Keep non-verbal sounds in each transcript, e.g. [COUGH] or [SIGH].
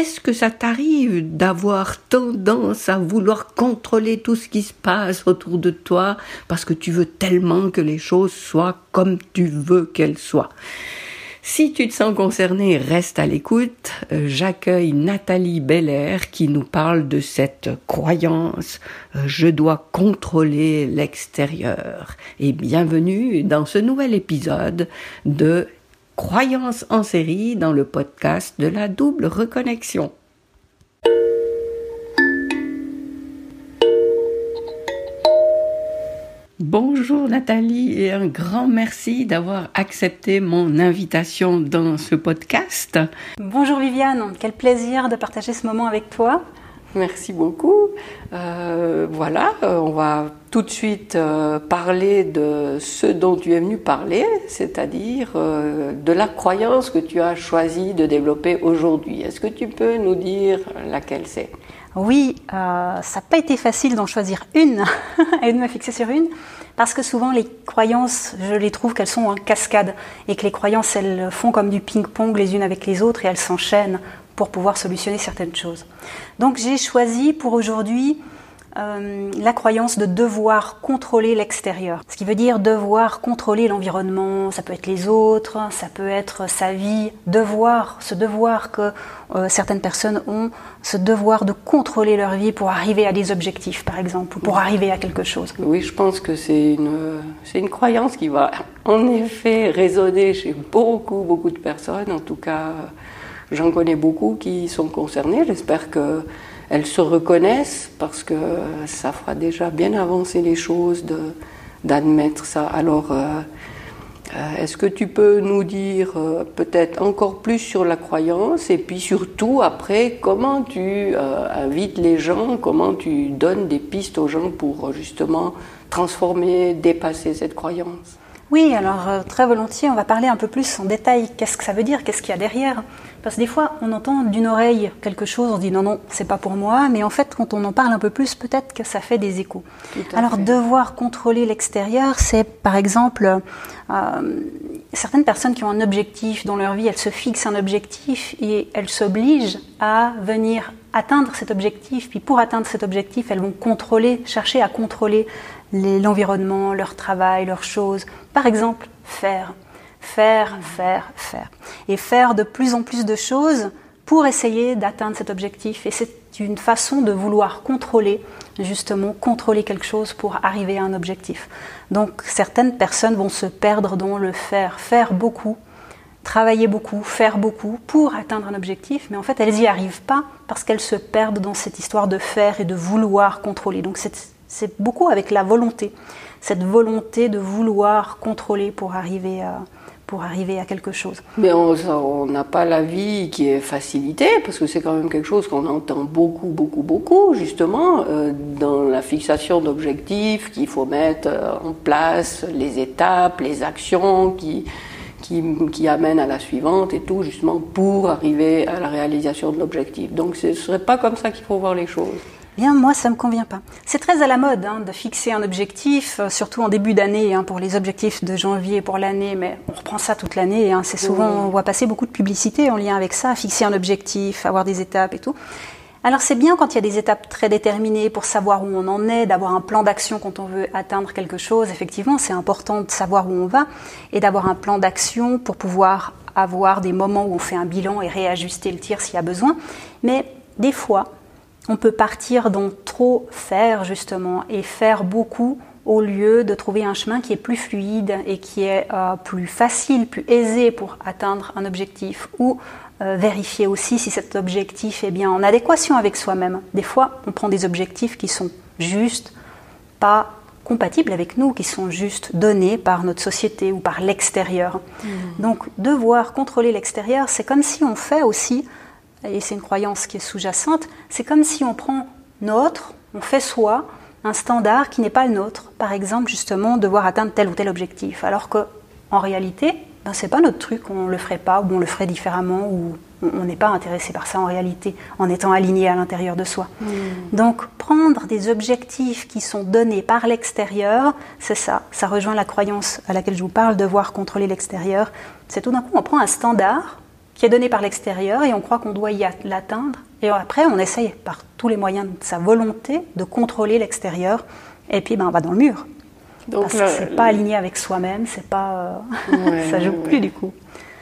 est-ce que ça t'arrive d'avoir tendance à vouloir contrôler tout ce qui se passe autour de toi parce que tu veux tellement que les choses soient comme tu veux qu'elles soient? Si tu te sens concerné, reste à l'écoute. Euh, j'accueille Nathalie Belair qui nous parle de cette croyance euh, je dois contrôler l'extérieur. Et bienvenue dans ce nouvel épisode de Croyance en série dans le podcast de la double reconnexion. Bonjour Nathalie et un grand merci d'avoir accepté mon invitation dans ce podcast. Bonjour Viviane, quel plaisir de partager ce moment avec toi. Merci beaucoup. Euh, voilà, euh, on va tout de suite euh, parler de ce dont tu es venu parler, c'est-à-dire de la croyance que tu as choisi de développer aujourd'hui. Est-ce que tu peux nous dire laquelle c'est? Oui, ça n'a pas été facile d'en choisir une [LAUGHS] et de me fixer sur une, parce que souvent les croyances, je les trouve qu'elles sont en cascade et que les croyances, elles font comme du ping-pong les unes avec les autres et elles s'enchaînent pour pouvoir solutionner certaines choses. Donc j'ai choisi pour aujourd'hui euh, la croyance de devoir contrôler l'extérieur. Ce qui veut dire devoir contrôler l'environnement, ça peut être les autres, ça peut être sa vie, devoir, ce devoir que euh, certaines personnes ont, ce devoir de contrôler leur vie pour arriver à des objectifs, par exemple, ou pour arriver à quelque chose. Oui, je pense que c'est une, c'est une croyance qui va en effet résonner chez beaucoup, beaucoup de personnes. En tout cas, j'en connais beaucoup qui sont concernés. J'espère que elles se reconnaissent parce que ça fera déjà bien avancer les choses d'admettre ça. Alors, euh, euh, est-ce que tu peux nous dire euh, peut-être encore plus sur la croyance et puis surtout après comment tu invites les gens, comment tu donnes des pistes aux gens pour justement transformer, dépasser cette croyance? Oui, alors très volontiers, on va parler un peu plus en détail. Qu'est-ce que ça veut dire? Qu'est-ce qu'il y a derrière? Parce que des fois, on entend d'une oreille quelque chose, on dit non, non, c'est pas pour moi, mais en fait, quand on en parle un peu plus, peut-être que ça fait des échos. Alors, devoir contrôler l'extérieur, c'est par exemple euh, certaines personnes qui ont un objectif dans leur vie, elles se fixent un objectif et elles s'obligent à venir atteindre cet objectif. Puis pour atteindre cet objectif, elles vont contrôler, chercher à contrôler l'environnement, leur travail, leurs choses. Par exemple, faire faire, faire, faire. Et faire de plus en plus de choses pour essayer d'atteindre cet objectif. Et c'est une façon de vouloir contrôler, justement, contrôler quelque chose pour arriver à un objectif. Donc certaines personnes vont se perdre dans le faire, faire beaucoup, travailler beaucoup, faire beaucoup pour atteindre un objectif, mais en fait elles n'y arrivent pas parce qu'elles se perdent dans cette histoire de faire et de vouloir contrôler. Donc c'est beaucoup avec la volonté, cette volonté de vouloir contrôler pour arriver à pour arriver à quelque chose. Mais on n'a pas la vie qui est facilitée, parce que c'est quand même quelque chose qu'on entend beaucoup, beaucoup, beaucoup, justement, euh, dans la fixation d'objectifs, qu'il faut mettre en place les étapes, les actions qui, qui, qui, amènent à la suivante et tout, justement, pour arriver à la réalisation de l'objectif. Donc ce ne serait pas comme ça qu'il faut voir les choses moi, ça me convient pas. C'est très à la mode hein, de fixer un objectif, euh, surtout en début d'année, hein, pour les objectifs de janvier pour l'année, mais on reprend ça toute l'année. Hein. c'est souvent, on voit passer beaucoup de publicité en lien avec ça, fixer un objectif, avoir des étapes et tout. Alors c'est bien quand il y a des étapes très déterminées pour savoir où on en est, d'avoir un plan d'action quand on veut atteindre quelque chose. Effectivement, c'est important de savoir où on va et d'avoir un plan d'action pour pouvoir avoir des moments où on fait un bilan et réajuster le tir s'il y a besoin. Mais des fois, on peut partir dans trop faire justement et faire beaucoup au lieu de trouver un chemin qui est plus fluide et qui est euh, plus facile, plus aisé pour atteindre un objectif ou euh, vérifier aussi si cet objectif est bien en adéquation avec soi-même. Des fois, on prend des objectifs qui sont juste pas compatibles avec nous, qui sont juste donnés par notre société ou par l'extérieur. Mmh. Donc, devoir contrôler l'extérieur, c'est comme si on fait aussi et c'est une croyance qui est sous-jacente, c'est comme si on prend notre, on fait soi, un standard qui n'est pas le nôtre. Par exemple, justement, devoir atteindre tel ou tel objectif. Alors que, en réalité, ben, c'est pas notre truc, on le ferait pas, ou on le ferait différemment, ou on n'est pas intéressé par ça en réalité, en étant aligné à l'intérieur de soi. Hmm. Donc, prendre des objectifs qui sont donnés par l'extérieur, c'est ça. Ça rejoint la croyance à laquelle je vous parle, devoir contrôler l'extérieur. C'est tout d'un coup, on prend un standard qui est donné par l'extérieur et on croit qu'on doit y l'atteindre. Et après, on essaye par tous les moyens de sa volonté de contrôler l'extérieur. Et puis, ben, on va dans le mur. Donc, Parce que c'est pas aligné avec soi-même, c'est pas, euh, [LAUGHS] ça joue plus du coup.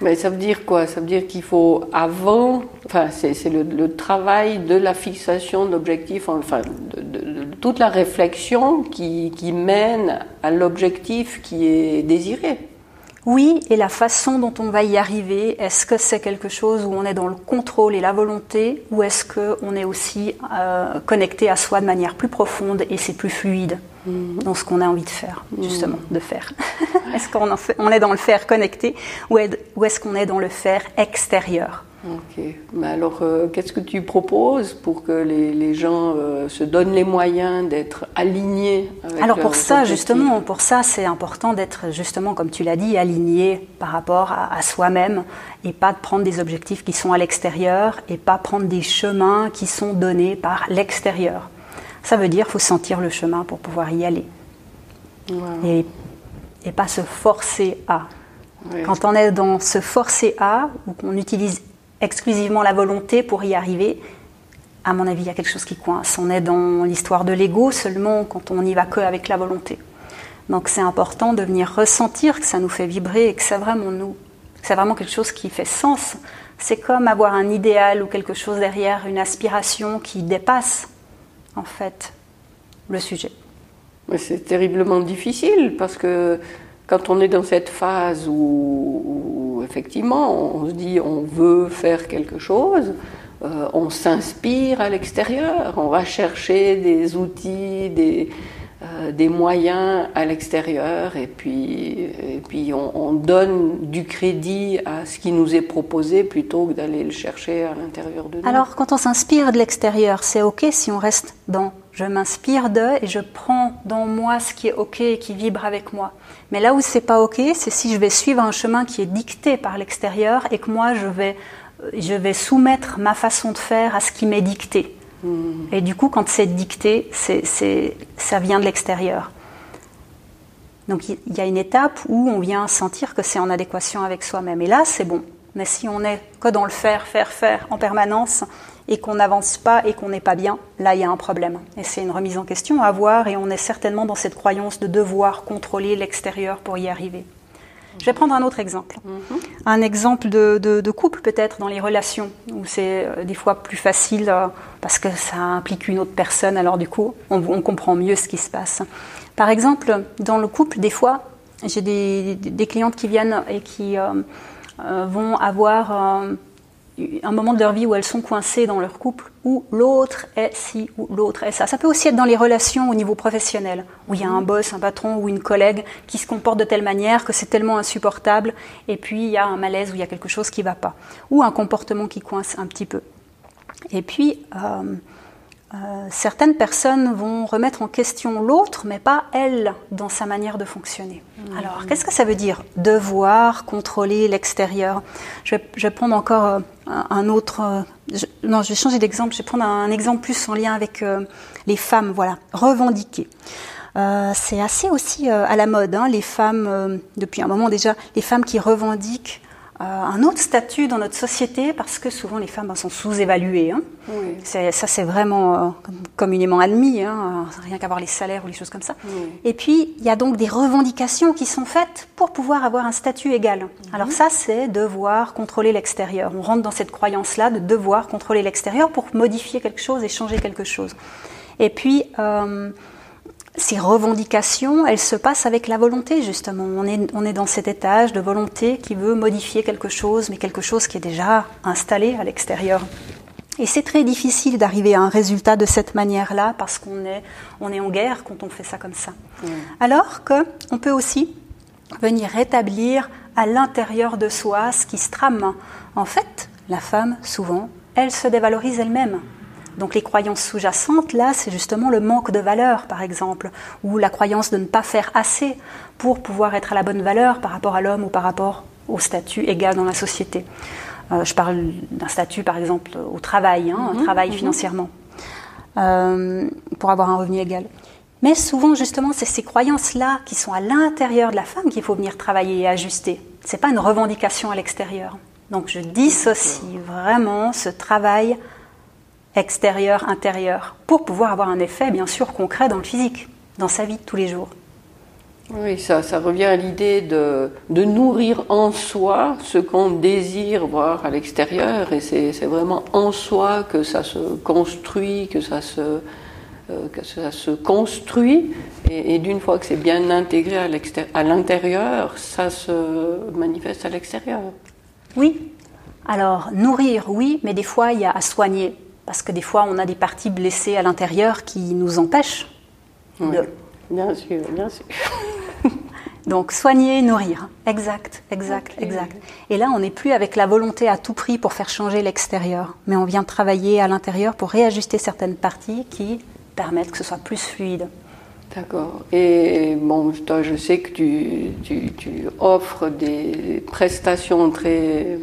Mais ça veut dire quoi? Ça veut dire qu'il faut avant, enfin c'est le, travail de la fixation d'objectifs, enfin de, toute la réflexion qui, qui mène à l'objectif qui est désiré. Oui, et la façon dont on va y arriver, est-ce que c'est quelque chose où on est dans le contrôle et la volonté, ou est-ce qu'on est aussi euh, connecté à soi de manière plus profonde et c'est plus fluide mm. dans ce qu'on a envie de faire, justement, mm. de faire [LAUGHS] Est-ce qu'on on est dans le faire connecté ou est-ce qu'on est dans le faire extérieur? Ok. Mais alors, euh, qu'est-ce que tu proposes pour que les, gens euh, se donnent les moyens d'être alignés avec Alors pour ça, justement, pour ça, c'est important d'être justement, comme tu l'as dit, aligné par rapport à, soi-même et pas de prendre des objectifs qui sont à l'extérieur et pas prendre des chemins qui sont donnés par l'extérieur. Ça veut dire qu'il faut sentir le chemin pour pouvoir y aller et, et pas se forcer à. Quand on est dans se forcer à, ou qu'on utilise exclusivement la volonté pour y arriver, à mon avis, il y a quelque chose qui coince. On est dans l'histoire de l'ego seulement quand on n'y va que avec la volonté. Donc c'est important de venir ressentir que ça nous fait vibrer et que c'est vraiment nous, c'est vraiment quelque chose qui fait sens. C'est comme avoir un idéal ou quelque chose derrière, une aspiration qui dépasse en fait le sujet. C'est terriblement difficile parce que quand on est dans cette phase où, effectivement on se dit on veut faire quelque chose, euh, on s'inspire à l'extérieur, on va chercher des outils, des, euh, des moyens à l'extérieur et puis, et puis on, donne du crédit à ce qui nous est proposé plutôt que d'aller le chercher à l'intérieur de nous. Alors quand on s'inspire de l'extérieur, c'est ok si on reste dans je m'inspire de et je prends dans moi ce qui est ok et qui vibre avec moi. Mais là où c'est pas ok, c'est si je vais suivre un chemin qui est dicté par l'extérieur et que moi je vais, je vais soumettre ma façon de faire à ce qui m'est dicté. Hmm. Et du coup, quand c'est dicté, c'est, ça vient de l'extérieur. Donc il y a une étape où on vient sentir que c'est en adéquation avec soi-même. Et là, c'est bon. Mais si on est que dans le faire, faire, faire en permanence et qu'on n'avance pas et qu'on n'est pas bien, là, il y a un problème. Et c'est une remise en question à avoir et on est certainement dans cette croyance de devoir contrôler l'extérieur pour y arriver. Je vais prendre un autre exemple. Mhm. Un exemple de, couple peut-être dans les relations, où c'est euh, des fois plus facile euh, parce que ça implique une autre personne, alors du coup on, comprend mieux ce qui se passe. Par exemple, dans le couple, des fois, j'ai des, clientes qui viennent et qui euh, vont avoir un moment de leur vie où elles sont coincées dans leur couple, où l'autre est ci ou l'autre est ça. Ça peut aussi être dans les relations au niveau professionnel, où il y a un boss, un patron ou une collègue qui se comporte de telle manière que c'est tellement insupportable, et puis il y a un malaise où il y a quelque chose qui ne va pas, ou un comportement qui coince un petit peu. Et puis, euh, euh, certaines personnes vont remettre en question l'autre, mais pas elle dans sa manière de fonctionner. Mmh. Alors, qu'est-ce que ça veut dire Devoir contrôler l'extérieur? Je, vais, prendre encore euh, un autre. Euh, non, je vais changer d'exemple. Je vais prendre un, exemple plus en lien avec les femmes. Voilà, revendiquer. c'est assez aussi à la mode, hein, les femmes, depuis un moment déjà, les femmes qui revendiquent euh, un autre statut dans notre société parce que souvent les femmes ben, sont sous-évaluées. Hein. Ça, c'est vraiment euh, communément admis, hein, rien qu'à voir les salaires ou les choses comme ça. Et puis, il y a donc des revendications qui sont faites pour pouvoir avoir un statut égal. Mhm. Alors ça, c'est devoir contrôler l'extérieur. On rentre dans cette croyance-là de devoir contrôler l'extérieur pour modifier quelque chose et changer quelque chose. Et puis, euh, ces revendications, elles se passent avec la volonté, justement. On est, on est dans cet étage de volonté qui veut modifier quelque chose, mais quelque chose qui est déjà installé à l'extérieur. Et c'est très difficile d'arriver à un résultat de cette manière-là parce qu'on est, on est en guerre quand on fait ça comme ça. Alors qu'on peut aussi venir rétablir à l'intérieur de soi ce qui se trame. En fait, la femme, souvent, elle se dévalorise elle-même. Donc les croyances sous-jacentes, là, c'est justement le manque de valeur, par exemple, ou la croyance de ne pas faire assez pour pouvoir être à la bonne valeur par rapport à l'homme ou par rapport au statut égal dans la société. Euh, je parle d'un statut, par exemple, au travail, hein, mhm, travail mhm. financièrement, euh, pour avoir un revenu égal. Mais souvent, justement, c'est ces croyances-là qui sont à l'intérieur de la femme qu'il faut venir travailler et ajuster. Ce n'est pas une revendication à l'extérieur. Donc je dissocie vraiment ce travail extérieur-intérieur pour pouvoir avoir un effet bien sûr concret dans le physique, dans sa vie de tous les jours. Oui, ça, ça revient à l'idée de, de, nourrir en soi ce qu'on désire voir à l'extérieur, et c'est vraiment en soi que ça se construit, que ça se, euh, que ça se construit, et, et d'une fois que c'est bien intégré à l'intérieur, ça se manifeste à l'extérieur. Oui, alors nourrir, oui, mais des fois il y a à soigner, parce que des fois on a des parties blessées à l'intérieur qui nous empêchent oui. de... Bien sûr, bien sûr. [LAUGHS] Donc soigner, nourrir. Exact, exact, okay. exact. Et là, on n'est plus avec la volonté à tout prix pour faire changer l'extérieur, mais on vient travailler à l'intérieur pour réajuster certaines parties qui permettent que ce soit plus fluide. D'accord. Et bon, toi, je sais que tu, tu, tu, offres des prestations très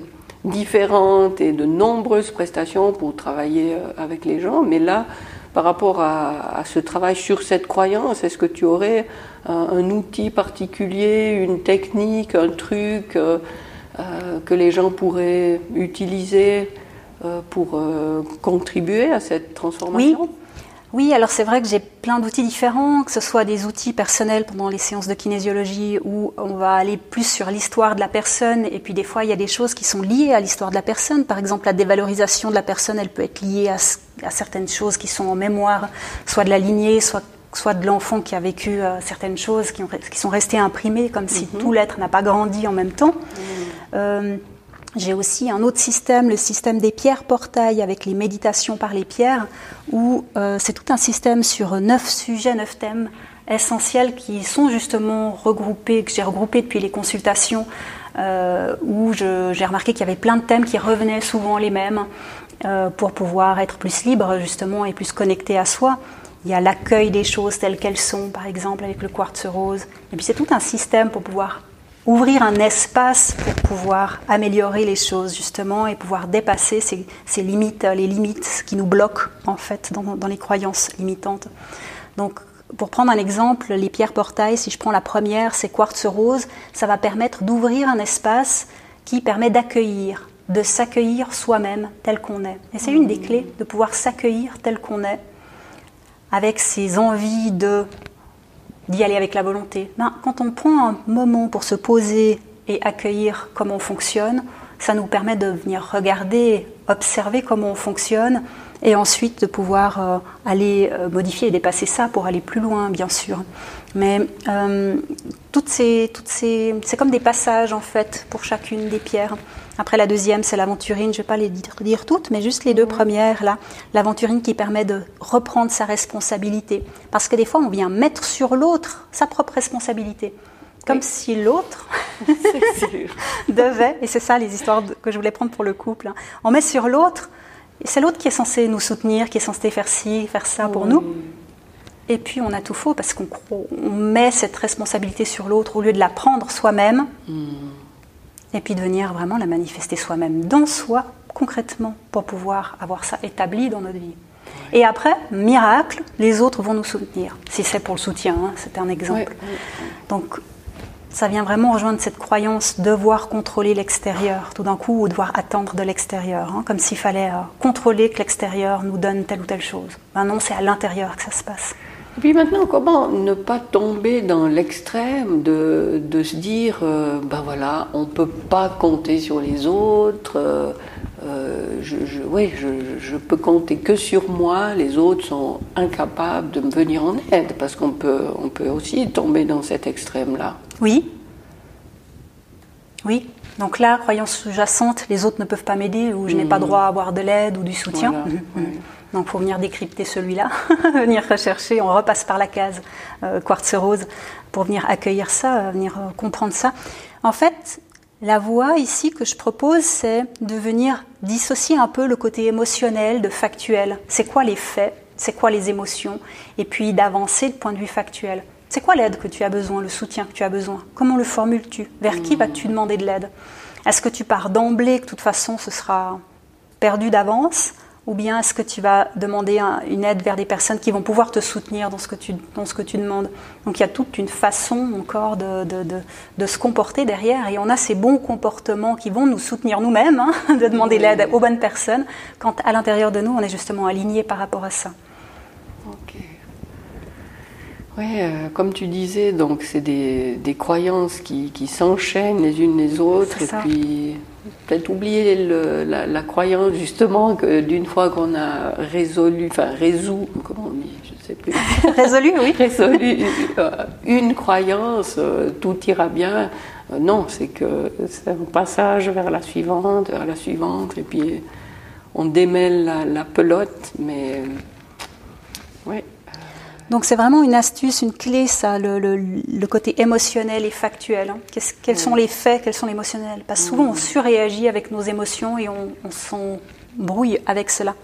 différentes et de nombreuses prestations pour travailler avec les gens, mais là, par rapport à, ce travail sur cette croyance, est-ce que tu aurais un, outil particulier, une technique, un truc euh, euh, que les gens pourraient utiliser euh, pour contribuer à cette transformation? Oui, alors c'est vrai que j'ai plein d'outils différents, que ce soit des outils personnels pendant les séances de kinésiologie où on va aller plus sur l'histoire de la personne et puis des fois il y a des choses qui sont liées à l'histoire de la personne. Par exemple, la dévalorisation de la personne, elle peut être liée à, à certaines choses qui sont en mémoire, soit de la lignée, soit soit de l'enfant qui a vécu euh, certaines choses qui, ont, qui, sont restées imprimées, comme si Mhm. tout l'être n'a pas grandi en même temps. Euh, j'ai aussi un autre système, le système des pierres portail avec les méditations par les pierres, où euh, c'est tout un système sur neuf sujets, neuf thèmes essentiels qui sont justement regroupés, que j'ai regroupés depuis les consultations, euh, où j'ai remarqué qu'il y avait plein de thèmes qui revenaient souvent les mêmes, euh, pour pouvoir être plus libre justement et plus connecté à soi. Il y a l'accueil des choses telles qu'elles sont, par exemple avec le quartz rose. Et puis c'est tout un système pour pouvoir ouvrir un espace pour pouvoir améliorer les choses justement et pouvoir dépasser ces, limites, les limites qui nous bloquent en fait dans, dans les croyances limitantes. Donc pour prendre un exemple, les pierres portail, si je prends la première, c'est quartz rose, ça va permettre d'ouvrir un espace qui permet d'accueillir, de s'accueillir soi-même tel qu'on est. Et c'est une des clés de pouvoir s'accueillir tel qu'on est avec ses envies de d'y aller avec la volonté. Ben, quand on prend un moment pour se poser et accueillir comment on fonctionne, ça nous permet de venir regarder, observer comment on fonctionne et ensuite de pouvoir euh, aller euh, modifier et dépasser ça pour aller plus loin, bien sûr. Mais euh, toutes ces, toutes ces, c'est comme des passages en fait pour chacune des pierres. Après la deuxième, c'est l'aventurine. Je vais pas les dire, dire toutes, mais juste les deux premières là. L'aventurine qui permet de reprendre sa responsabilité, parce que des fois on vient mettre sur l'autre sa propre responsabilité, comme Oui. si l'autre [LAUGHS] [LAUGHS] devait, et c'est ça les histoires que je voulais prendre pour le couple, hein. on met sur l'autre, et c'est l'autre qui est censé nous soutenir, qui est censé faire ci, faire ça pour nous, et puis on a tout faux parce qu'on met cette responsabilité sur l'autre au lieu de la prendre soi-même, et puis de venir vraiment la manifester soi-même dans soi, concrètement, pour pouvoir avoir ça établi dans notre vie. Et après, miracle, les autres vont nous soutenir, si c'est pour le soutien, hein, c'était un exemple. Ouais. Donc, ça vient vraiment rejoindre cette croyance devoir contrôler l'extérieur, tout d'un coup, ou devoir attendre de l'extérieur, hein, comme s'il fallait euh, contrôler que l'extérieur nous donne telle ou telle chose. Ben non, c'est à l'intérieur que ça se passe. Et puis maintenant, comment ne pas tomber dans l'extrême de, de se dire, euh, ben voilà, on ne peut pas compter sur les autres, euh, euh, je, je, ouais, je, je peux compter que sur moi, les autres sont incapables de me venir en aide, parce qu'on peut, on peut aussi tomber dans cet extrême-là. Oui. Oui. Donc là, croyance sous-jacente, les autres ne peuvent pas m'aider, ou je n'ai pas droit à avoir de l'aide ou du soutien. Voilà, Mhm. Donc, faut venir décrypter celui-là, [LAUGHS] venir rechercher. On repasse par la case euh, quartz rose pour venir accueillir ça, euh, venir euh, comprendre ça. En fait, la voie ici que je propose, c'est de venir dissocier un peu le côté émotionnel de factuel. C'est quoi les faits? C'est quoi les émotions? Et puis d'avancer du point de vue factuel. C'est quoi l'aide que tu as besoin, le soutien que tu as besoin? Comment le formules-tu? Vers qui vas-tu demander de l'aide? Est-ce que tu pars d'emblée que de toute façon ce sera perdu d'avance? Ou bien est-ce que tu vas demander une aide vers des personnes qui vont pouvoir te soutenir dans ce que tu, dans ce que tu demandes? Donc il y a toute une façon encore de, de, de, se comporter derrière. Et on a ces bons comportements qui vont nous soutenir nous-mêmes, hein, [LAUGHS] de demander l'aide aux bonnes personnes, quand à l'intérieur de nous on est justement aligné par rapport à ça. Oui, euh, comme tu disais, donc c'est des, des, croyances qui, qui s'enchaînent les unes les autres et puis peut-être oublier la, croyance justement que d'une fois qu'on a résolu, enfin résolu, comment on dit, je sais plus. [LAUGHS] résolu, oui. [LAUGHS] résolu euh, une croyance, euh, tout ira bien. Non, c'est que c'est un passage vers la suivante, vers la suivante, et puis on démêle la, la pelote, mais. Donc c'est vraiment une astuce, une clé, ça, le, côté émotionnel et factuel. Hein. quels sont les faits, quels sont les émotionnels Parce que souvent on surréagit avec nos émotions et on, on s'embrouille avec cela.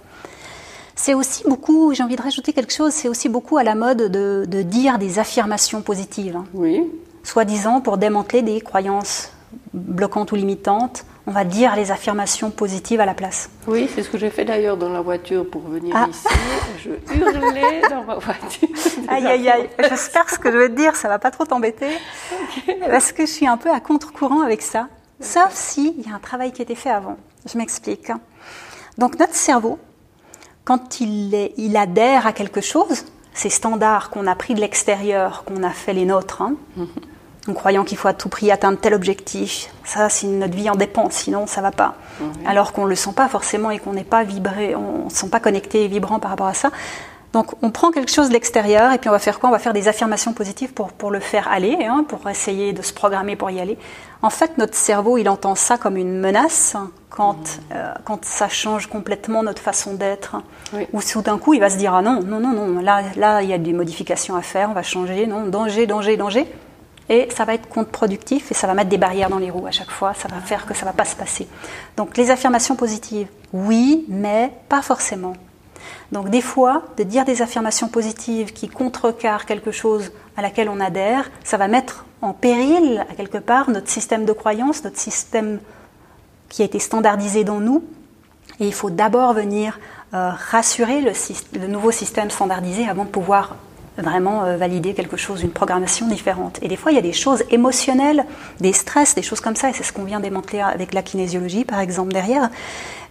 C'est aussi beaucoup, j'ai envie de rajouter quelque chose, c'est aussi beaucoup à la mode de, dire des affirmations positives. Hein. Oui. Soi-disant pour démanteler des croyances bloquantes ou limitantes on va dire les affirmations positives à la place. Oui, c'est ce que j'ai fait d'ailleurs dans la voiture pour venir ah. ici. Je hurlais dans ma voiture. [LAUGHS] Aïe, aïe, aïe. J'espère que ce que je vais te dire, ça va pas trop t'embêter. Parce que je suis un peu à contre-courant avec ça. Sauf s'il y a un travail qui a été fait avant. Je m'explique. Donc notre cerveau, quand il, est, il adhère à quelque chose, ces standards qu'on a pris de l'extérieur, qu'on a fait les nôtres, hein, mhm en croyant qu'il faut à tout prix atteindre tel objectif. Ça, si notre vie en dépend, sinon ça va pas. Alors qu'on le sent pas forcément et qu'on n'est pas vibré, on ne se sent pas connecté et vibrant par rapport à ça. Donc on prend quelque chose de l'extérieur et puis on va faire quoi? On va faire des affirmations positives pour, pour le faire aller, hein, pour essayer de se programmer pour y aller. En fait, notre cerveau, il entend ça comme une menace quand, euh, quand ça change complètement notre façon d'être. Ou tout d'un coup, il va se dire, ah non, non, non, non, là, là, il y a des modifications à faire, on va changer, non, danger, danger, danger et ça va être contre-productif et ça va mettre des barrières dans les roues à chaque fois, ça va faire que ça ne va pas se passer. Donc les affirmations positives, oui, mais pas forcément. Donc des fois, de dire des affirmations positives qui contrecarrent quelque chose à laquelle on adhère, ça va mettre en péril, à quelque part, notre système de croyance, notre système qui a été standardisé dans nous. Et il faut d'abord venir euh, rassurer le, le nouveau système standardisé avant de pouvoir vraiment euh, valider quelque chose, une programmation différente. Et des fois, il y a des choses émotionnelles, des stress, des choses comme ça, et c'est ce qu'on vient démanteler avec la kinésiologie, par exemple, derrière,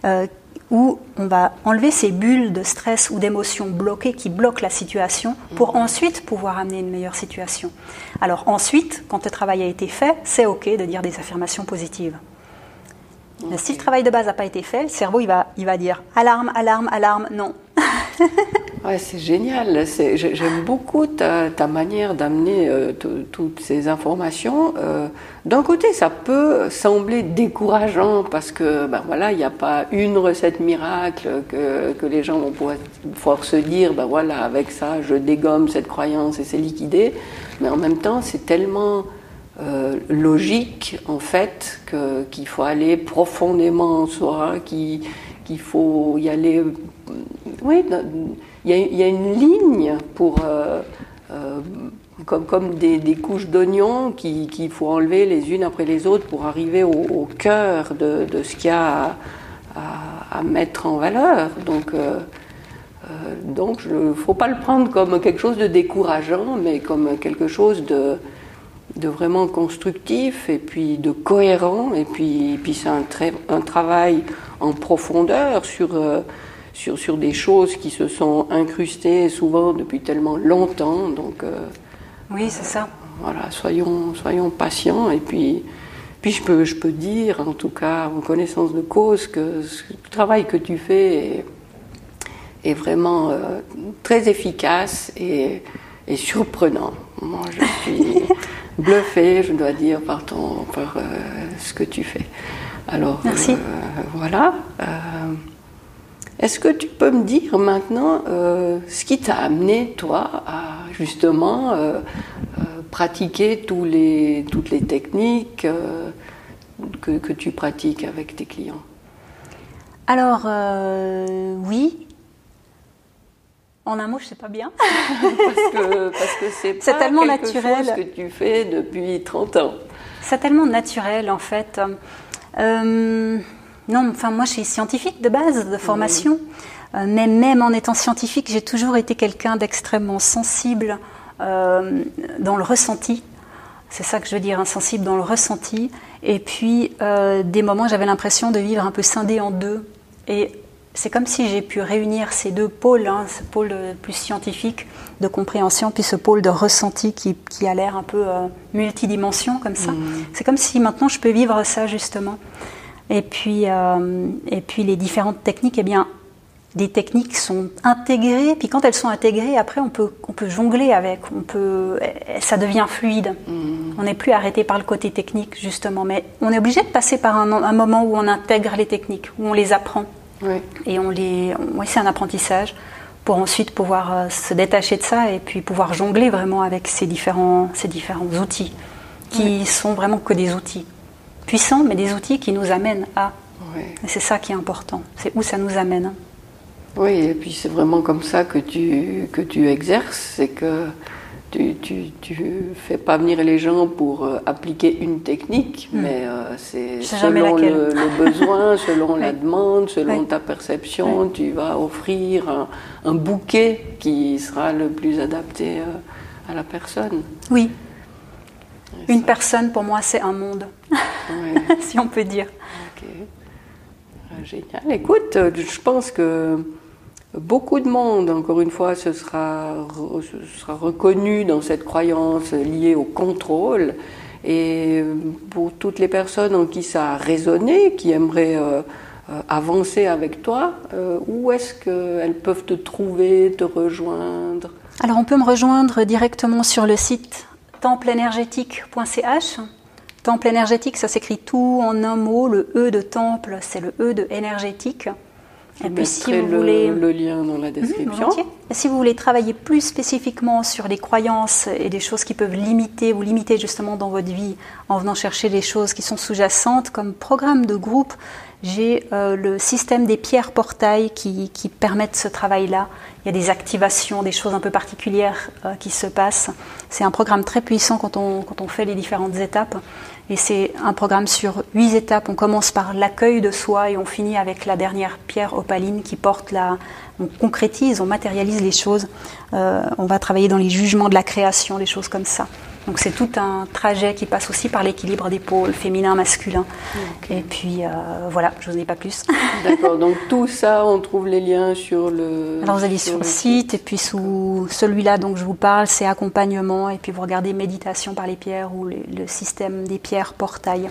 euh, où on va enlever ces bulles de stress ou d'émotions bloquées qui bloquent la situation pour mhm. ensuite pouvoir amener une meilleure situation. Alors ensuite, quand le travail a été fait, c'est OK de dire des affirmations positives. Mais si le travail de base n'a pas été fait, le cerveau il va, il va dire alarme, alarme, alarme, non. [LAUGHS] Ouais, c'est génial. J'aime beaucoup ta, ta manière d'amener euh, toutes ces informations. Euh, D'un côté, ça peut sembler décourageant parce que ben voilà, il n'y a pas une recette miracle que, que les gens vont pouvoir, se dire, ben voilà, avec ça, je dégomme cette croyance et c'est liquidé. Mais en même temps, c'est tellement euh, logique en fait qu'il faut aller profondément en soi, qu'il faut y aller. Oui il y, a une ligne pour, euh, euh, comme, comme des, couches d'oignons qu'il faut enlever les unes après les autres pour arriver au, cœur de, ce qu'il y a à, mettre en valeur. Donc, euh, donc il ne faut pas le prendre comme quelque chose de décourageant, mais comme quelque chose de, de vraiment constructif et puis de cohérent. Et puis, puis c'est un, un, travail en profondeur sur sur, sur des choses qui se sont incrustées souvent depuis tellement longtemps. Donc, euh, oui, c'est ça. Voilà, soyons, soyons patients. Et puis, puis je, peux, je peux dire, en tout cas, en connaissance de cause, que le travail que tu fais est, vraiment euh, très efficace et, et, surprenant. Moi, je suis [LAUGHS] bluffée, je dois dire, par, ton, par euh, ce que tu fais. Alors, Merci. voilà. Est-ce que tu peux me dire maintenant euh, ce qui t'a amené, toi, à justement euh, euh, pratiquer tous les, toutes les techniques que, que, tu pratiques avec tes clients? Alors, oui. En un mot, je sais pas bien. [LAUGHS] parce que, parce que c'est pas tellement quelque naturel. chose que tu fais depuis 30 ans. C'est tellement naturel, en fait. Non, enfin moi je suis scientifique de base, de formation. Euh, mais même en étant scientifique, j'ai toujours été quelqu'un d'extrêmement sensible euh, dans le ressenti. C'est ça que je veux dire, insensible dans le ressenti. Et puis, euh, des moments, j'avais l'impression de vivre un peu scindé en deux. Et c'est comme si j'ai pu réunir ces deux pôles, hein, ce pôle plus scientifique de compréhension, puis ce pôle de ressenti qui, qui a l'air un peu multidimension comme ça. Mmh. C'est comme si maintenant je peux vivre ça justement. Et puis, euh, et puis les différentes techniques, eh bien, des techniques sont intégrées, puis quand elles sont intégrées, après on peut, on peut jongler avec, on peut, ça devient fluide. Mmh. On n'est plus arrêté par le côté technique justement, mais on est obligé de passer par un, un moment où on intègre les techniques, où on les apprend Oui. et on les, on- oui, c'est un apprentissage pour ensuite pouvoir euh, se détacher de ça et puis pouvoir jongler vraiment avec ces différents, ces différents outils qui sont vraiment que des outils puissants, mais des outils qui nous amènent à. Oui. Et c'est ça qui est important. C'est où ça nous amène. Oui, et puis c'est vraiment comme ça que tu, que tu exerces, c'est que tu, tu, tu fais pas venir les gens pour euh, appliquer une technique, mais euh, c'est selon le, le [LAUGHS] besoin, selon la demande, selon ta perception, tu vas offrir un, un bouquet qui sera le plus adapté euh, à la personne. Oui, une ça, personne pour moi c'est un monde, ouais. [LAUGHS] si on peut dire. Ok. Ah, Génial. Écoute, euh, je pense que beaucoup de monde, encore une fois, se sera, re- se sera reconnu dans cette croyance liée au contrôle. Et pour toutes les personnes en qui ça a résonné, qui aimeraient euh, euh, avancer avec toi, euh, où est-ce qu'elles peuvent te trouver, te rejoindre? Alors on peut me rejoindre directement sur le site templeénergétique.ch. Temple énergétique, ça s'écrit tout en un mot. Le E de temple, c'est le E de énergétique. Je Et puis si vous le, voulez, le lien dans la description. volontiers. Et si vous voulez travailler plus spécifiquement sur les croyances et des choses qui peuvent limiter, vous limiter justement dans votre vie en venant chercher des choses qui sont sous-jacentes, comme programme de groupe, j'ai euh, le système des pierres portails qui, qui permettent ce travail-là. Il y a des activations, des choses un peu particulières euh, qui se passent. C'est un programme très puissant quand on, quand on fait les différentes étapes. Et c'est un programme sur huit étapes. On commence par l'accueil de soi et on finit avec la dernière pierre opaline qui porte la. On concrétise, on matérialise les choses. Euh, on va travailler dans les jugements de la création, des choses comme ça. Donc c'est tout un trajet qui passe aussi par l'équilibre des pôles, féminin, masculin. Et puis euh, voilà, je n'en ai pas plus. [LAUGHS] D'accord, donc tout ça, on trouve les liens sur le. Alors vous allez sur le site et puis sous celui-là dont je vous parle, c'est accompagnement et puis vous regardez méditation par les pierres ou le, le système des pierres portail.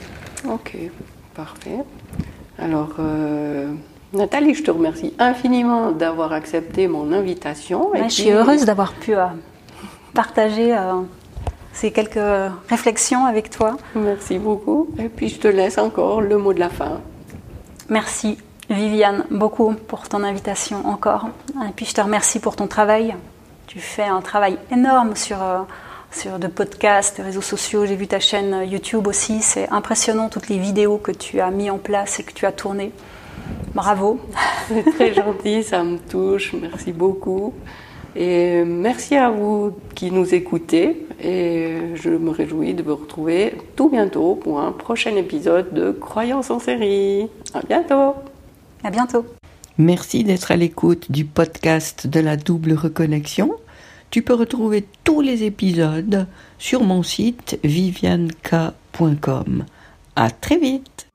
Ok, parfait. Alors, euh, Nathalie, je te remercie infiniment d'avoir accepté mon invitation. Et je suis heureuse d'avoir pu euh, partager euh, ces quelques réflexions avec toi. Merci beaucoup. Et puis, je te laisse encore le mot de la fin. Merci Viviane beaucoup pour ton invitation encore. Et puis je te remercie pour ton travail. Tu fais un travail énorme sur, euh, sur de podcasts, de réseaux sociaux. J'ai vu ta chaîne YouTube aussi. C'est impressionnant toutes les vidéos que tu as mis en place et que tu as tournées. Bravo. C'est très gentil, ça me touche. Merci beaucoup. Et merci à vous qui nous écoutez. Et je me réjouis de vous retrouver tout bientôt pour un prochain épisode de Croyance en série. À bientôt. À bientôt. Merci d'être à l'écoute du podcast de la double reconnexion. Tu peux retrouver tous les épisodes sur mon site vivianeka.com. À très vite.